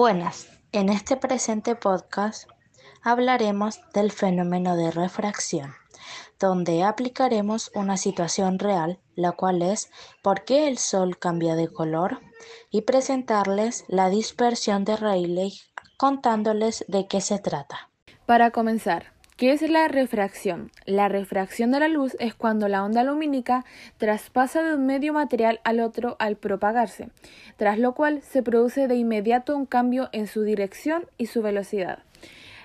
Buenas, en este presente podcast hablaremos del fenómeno de refracción, donde aplicaremos una situación real, la cual es por qué el Sol cambia de color y presentarles la dispersión de Rayleigh contándoles de qué se trata. Para comenzar, ¿Qué es la refracción? La refracción de la luz es cuando la onda lumínica traspasa de un medio material al otro al propagarse, tras lo cual se produce de inmediato un cambio en su dirección y su velocidad.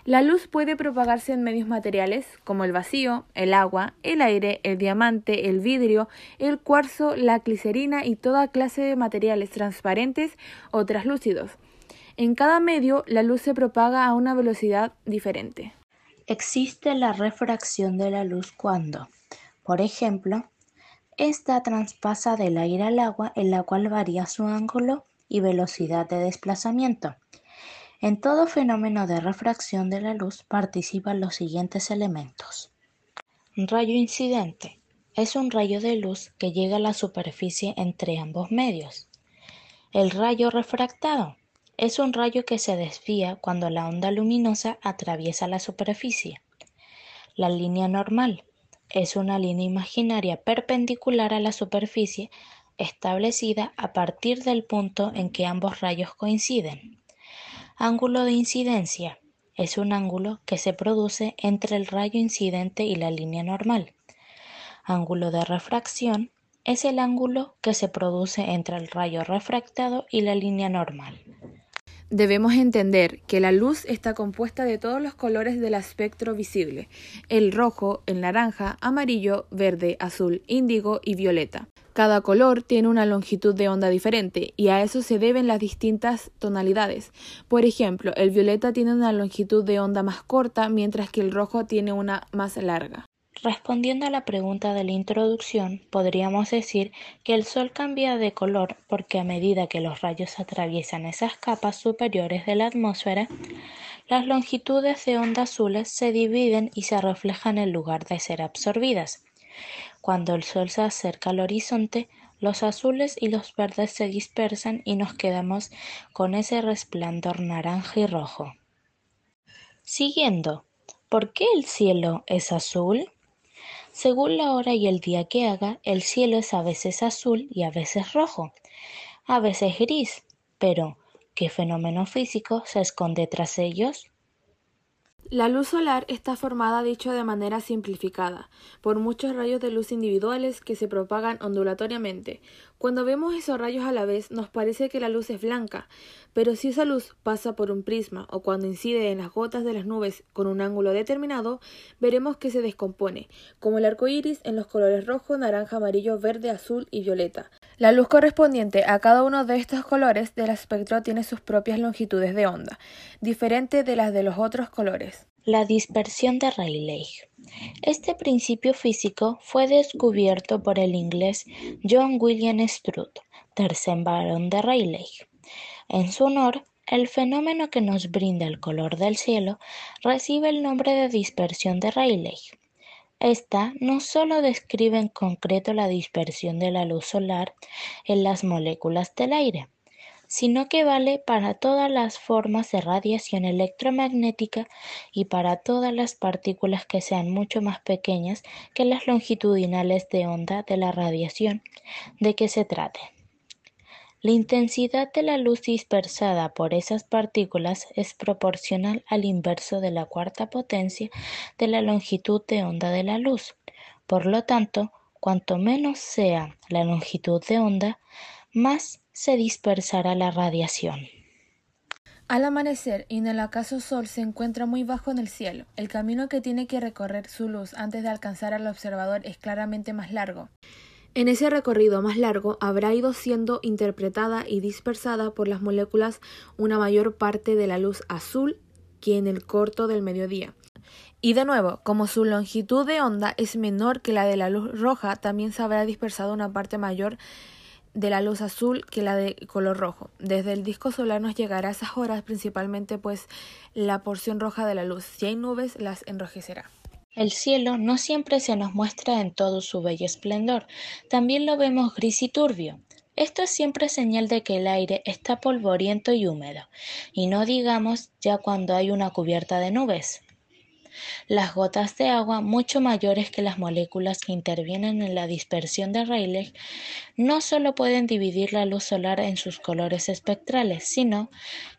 La luz puede propagarse en medios materiales como el vacío, el agua, el aire, el diamante, el vidrio, el cuarzo, la glicerina y toda clase de materiales transparentes o translúcidos. En cada medio la luz se propaga a una velocidad diferente. Existe la refracción de la luz cuando, por ejemplo, esta traspasa del aire al agua en la cual varía su ángulo y velocidad de desplazamiento. En todo fenómeno de refracción de la luz participan los siguientes elementos. Rayo incidente. Es un rayo de luz que llega a la superficie entre ambos medios. El rayo refractado es un rayo que se desvía cuando la onda luminosa atraviesa la superficie. La línea normal es una línea imaginaria perpendicular a la superficie establecida a partir del punto en que ambos rayos coinciden. Ángulo de incidencia es un ángulo que se produce entre el rayo incidente y la línea normal. Ángulo de refracción es el ángulo que se produce entre el rayo refractado y la línea normal. Debemos entender que la luz está compuesta de todos los colores del espectro visible, el rojo, el naranja, amarillo, verde, azul, índigo y violeta. Cada color tiene una longitud de onda diferente y a eso se deben las distintas tonalidades. Por ejemplo, el violeta tiene una longitud de onda más corta mientras que el rojo tiene una más larga. Respondiendo a la pregunta de la introducción, podríamos decir que el Sol cambia de color porque a medida que los rayos atraviesan esas capas superiores de la atmósfera, las longitudes de onda azules se dividen y se reflejan en lugar de ser absorbidas. Cuando el Sol se acerca al horizonte, los azules y los verdes se dispersan y nos quedamos con ese resplandor naranja y rojo. Siguiendo, ¿por qué el cielo es azul? Según la hora y el día que haga, el cielo es a veces azul y a veces rojo, a veces gris, pero ¿qué fenómeno físico se esconde tras ellos? La luz solar está formada, dicho de manera simplificada, por muchos rayos de luz individuales que se propagan ondulatoriamente. Cuando vemos esos rayos a la vez nos parece que la luz es blanca, pero si esa luz pasa por un prisma o cuando incide en las gotas de las nubes con un ángulo determinado, veremos que se descompone, como el arco iris en los colores rojo, naranja, amarillo, verde, azul y violeta. La luz correspondiente a cada uno de estos colores del espectro tiene sus propias longitudes de onda, diferente de las de los otros colores. La dispersión de Rayleigh. Este principio físico fue descubierto por el inglés John William Strutt, tercer varón de Rayleigh. En su honor, el fenómeno que nos brinda el color del cielo recibe el nombre de dispersión de Rayleigh. Esta no solo describe en concreto la dispersión de la luz solar en las moléculas del aire, sino que vale para todas las formas de radiación electromagnética y para todas las partículas que sean mucho más pequeñas que las longitudinales de onda de la radiación de que se trate. La intensidad de la luz dispersada por esas partículas es proporcional al inverso de la cuarta potencia de la longitud de onda de la luz. Por lo tanto, cuanto menos sea la longitud de onda, más se dispersará la radiación. Al amanecer y en el acaso sol se encuentra muy bajo en el cielo. El camino que tiene que recorrer su luz antes de alcanzar al observador es claramente más largo. En ese recorrido más largo habrá ido siendo interpretada y dispersada por las moléculas una mayor parte de la luz azul que en el corto del mediodía. Y de nuevo, como su longitud de onda es menor que la de la luz roja, también se habrá dispersado una parte mayor de la luz azul que la de color rojo. Desde el disco solar nos llegará a esas horas principalmente pues la porción roja de la luz. Si hay nubes, las enrojecerá. El cielo no siempre se nos muestra en todo su bello esplendor, también lo vemos gris y turbio. Esto es siempre señal de que el aire está polvoriento y húmedo, y no digamos ya cuando hay una cubierta de nubes. Las gotas de agua, mucho mayores que las moléculas que intervienen en la dispersión de Rayleigh, no solo pueden dividir la luz solar en sus colores espectrales, sino,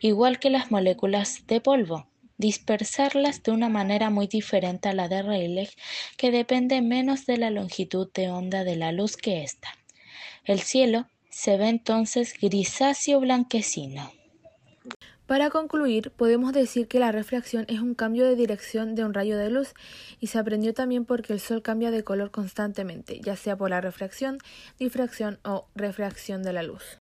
igual que las moléculas de polvo, dispersarlas de una manera muy diferente a la de Rayleigh, que depende menos de la longitud de onda de la luz que ésta. El cielo se ve entonces grisáceo blanquecino. Para concluir, podemos decir que la refracción es un cambio de dirección de un rayo de luz y se aprendió también porque el Sol cambia de color constantemente, ya sea por la refracción, difracción o refracción de la luz.